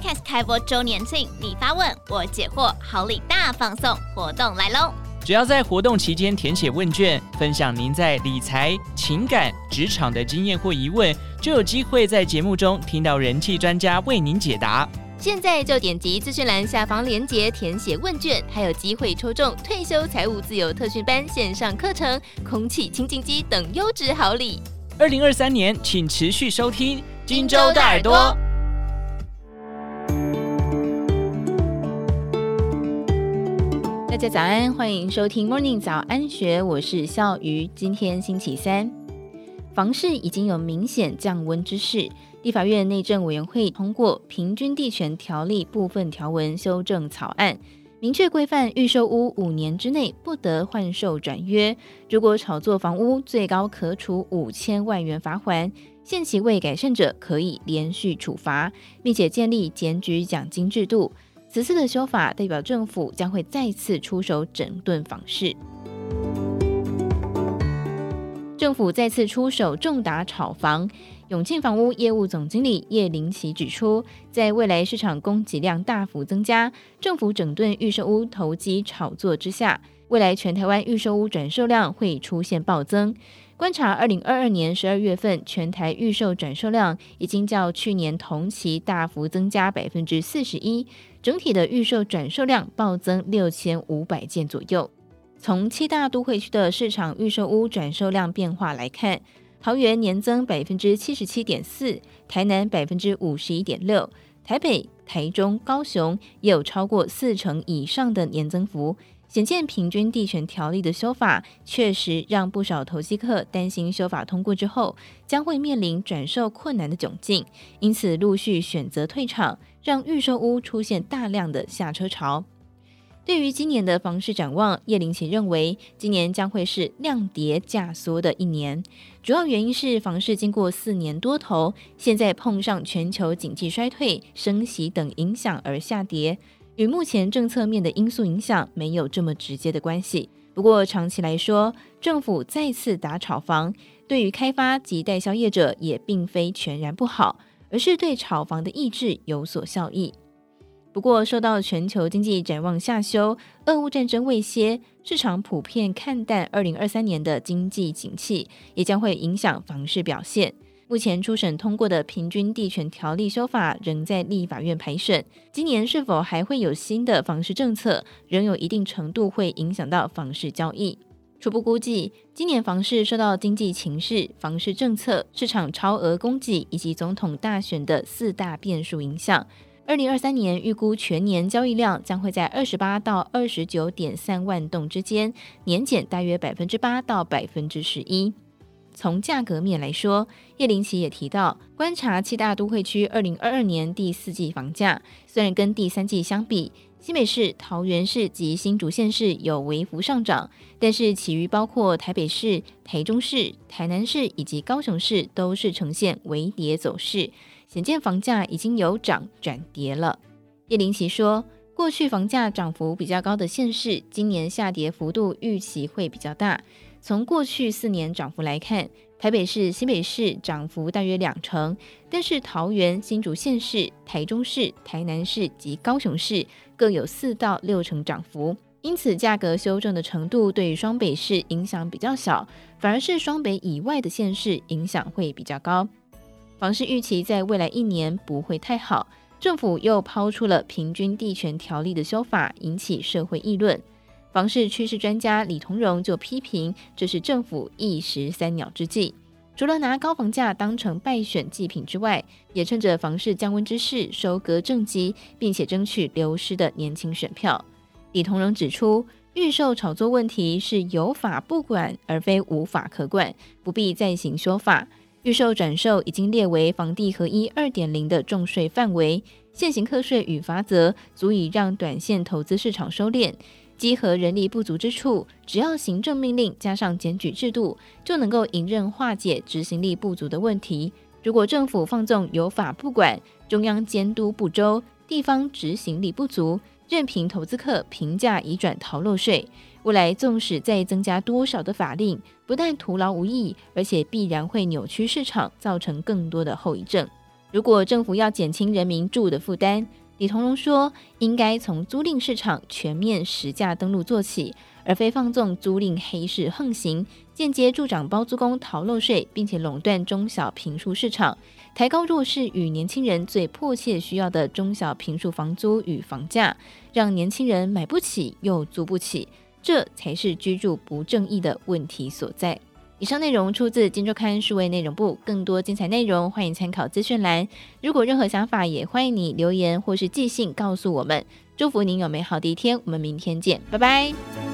Podcast 开播周年庆，你发问我解惑，好礼大放送活动来喽！只要在活动期间填写问卷，分享您在理财、情感、职场的经验或疑问，就有机会在节目中听到人气专家为您解答。现在就点击资讯栏下方链接填写问卷，还有机会抽中退休财务自由特训班线上课程、空气清净机等优质好礼。二零二三年，请持续收听荆州大耳朵。大家早安，欢迎收听 Morning 早安学，我是笑瑜。今天星期三，房市已经有明显降温之势。立法院内政委员会通过《平均地权条例》部分条文修正草案，明确规范预售屋五年之内不得换售转约，如果炒作房屋，最高可处五千万元罚锾，限期未改善者可以连续处罚，并且建立检举奖金制度。此次的修法代表政府将会再次出手整顿房市，政府再次出手重打炒房。永庆房屋业务总经理叶林奇指出，在未来市场供给量大幅增加、政府整顿预售屋投机炒作之下，未来全台湾预售屋转售量会出现暴增。观察二零二二年十二月份全台预售转售量已经较去年同期大幅增加百分之四十一，整体的预售转售量暴增六千五百件左右。从七大都会区的市场预售屋转售量变化来看，桃园年增百分之七十七点四，台南百分之五十一点六，台北、台中、高雄也有超过四成以上的年增幅。显见平均地权条例的修法，确实让不少投机客担心修法通过之后将会面临转售困难的窘境，因此陆续选择退场，让预售屋出现大量的下车潮。对于今年的房市展望，叶林奇认为，今年将会是量跌价缩的一年。主要原因是房市经过四年多头，现在碰上全球经济衰退、升息等影响而下跌，与目前政策面的因素影响没有这么直接的关系。不过长期来说，政府再次打炒房，对于开发及代销业者也并非全然不好，而是对炒房的抑制有所效益。不过，受到全球经济展望下修、俄乌战争未歇，市场普遍看淡二零二三年的经济景气，也将会影响房市表现。目前初审通过的平均地权条例修法仍在立法院排审，今年是否还会有新的房市政策，仍有一定程度会影响到房市交易。初步估计，今年房市受到经济情势、房市政策、市场超额供给以及总统大选的四大变数影响。二零二三年预估全年交易量将会在二十八到二十九点三万栋之间，年减大约百分之八到百分之十一。从价格面来说，叶林奇也提到，观察七大都会区二零二二年第四季房价，虽然跟第三季相比，新北市、桃园市及新竹县市有微幅上涨，但是其余包括台北市、台中市、台南市以及高雄市都是呈现微跌走势。显见房价已经由涨转跌了。叶林奇说，过去房价涨幅比较高的县市，今年下跌幅度预期会比较大。从过去四年涨幅来看，台北市、新北市涨幅大约两成，但是桃园、新竹县市、台中市、台南市及高雄市各有四到六成涨幅。因此，价格修正的程度对于双北市影响比较小，反而是双北以外的县市影响会比较高。房市预期在未来一年不会太好，政府又抛出了平均地权条例的修法，引起社会议论。房市趋势专家李同荣就批评，这是政府一石三鸟之计，除了拿高房价当成败选祭品之外，也趁着房市降温之势收割政绩，并且争取流失的年轻选票。李同荣指出，预售炒作问题是有法不管，而非无法可管，不必再行修法。预售转售已经列为房地合一二点零的重税范围，现行课税与罚则足以让短线投资市场收敛。稽核人力不足之处，只要行政命令加上检举制度，就能够迎刃化解执行力不足的问题。如果政府放纵有法不管，中央监督不周，地方执行力不足，任凭投资客平价移转逃漏税。未来纵使再增加多少的法令，不但徒劳无益，而且必然会扭曲市场，造成更多的后遗症。如果政府要减轻人民住的负担，李同荣说，应该从租赁市场全面实价登录做起，而非放纵租赁黑市横行，间接助长包租公逃漏税，并且垄断中小平数市场，抬高弱势与年轻人最迫切需要的中小平数房租与房价，让年轻人买不起又租不起，这才是居住不正义的问题所在。以上内容出自《金周刊》数位内容部，更多精彩内容欢迎参考资讯栏。如果任何想法，也欢迎你留言或是寄信告诉我们。祝福您有美好的一天，我们明天见，拜拜。